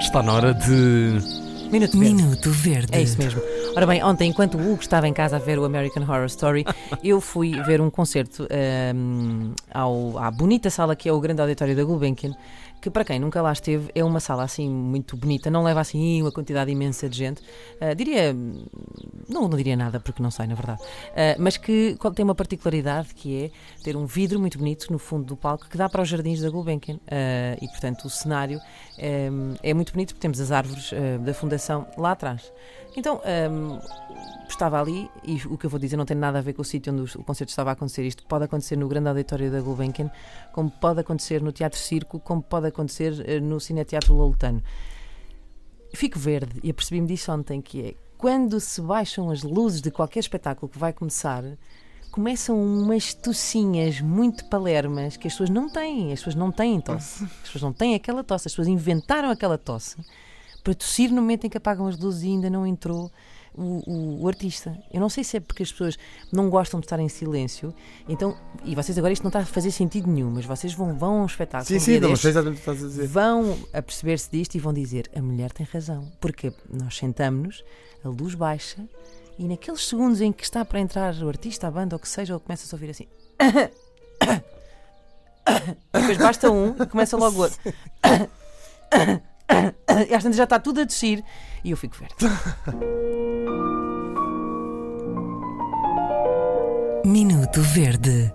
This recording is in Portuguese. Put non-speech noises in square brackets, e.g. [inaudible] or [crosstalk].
Está na hora de. Minuto verde. Minuto Verde. É isso mesmo. Ora bem, ontem, enquanto o Hugo estava em casa a ver o American Horror Story, [laughs] eu fui ver um concerto ahm, ao, à bonita sala que é o grande auditório da Gulbenkian, que para quem nunca lá esteve é uma sala assim muito bonita, não leva assim uma quantidade imensa de gente. Ah, diria, não, não diria nada porque não sei, na verdade, Ah, mas que tem uma particularidade que é ter um vidro muito bonito no fundo do palco que dá para os jardins da Gulbenkian Ah, e, portanto, o cenário é, é muito bonito porque temos as árvores ah, da fundação lá atrás. Então, hum, estava ali e o que eu vou dizer não tem nada a ver com o sítio onde o concerto estava a acontecer. Isto pode acontecer no grande auditório da Gulbenkian, como pode acontecer no Teatro Circo, como pode acontecer no Cineteatro Lolitano. Fico verde e apercebi-me disso ontem, que é quando se baixam as luzes de qualquer espetáculo que vai começar, começam umas tocinhas muito palermas que as pessoas não têm. As pessoas não têm tosse. [laughs] As pessoas não têm aquela tosse. As pessoas inventaram aquela tosse para tossir no momento em que apagam as luzes e ainda não entrou o, o- o artista. Eu não sei se é porque as pessoas não gostam de estar em silêncio, então, e vocês agora isto não está a fazer sentido nenhum, mas vocês vão, vão a um espetáculo. Sim, um sim, não destes, sei exatamente o que estás a dizer. vão a perceber-se disto e vão dizer: a mulher tem razão. Porque nós sentamos-nos, a luz baixa, e naqueles segundos em que está para entrar o artista, a banda, ou o que seja, ou começa a ouvir assim. [coughs] Depois basta um e começa logo o outro. [coughs] [coughs] E às tantas já está tudo a descer e eu fico verde. [laughs] Minuto Verde.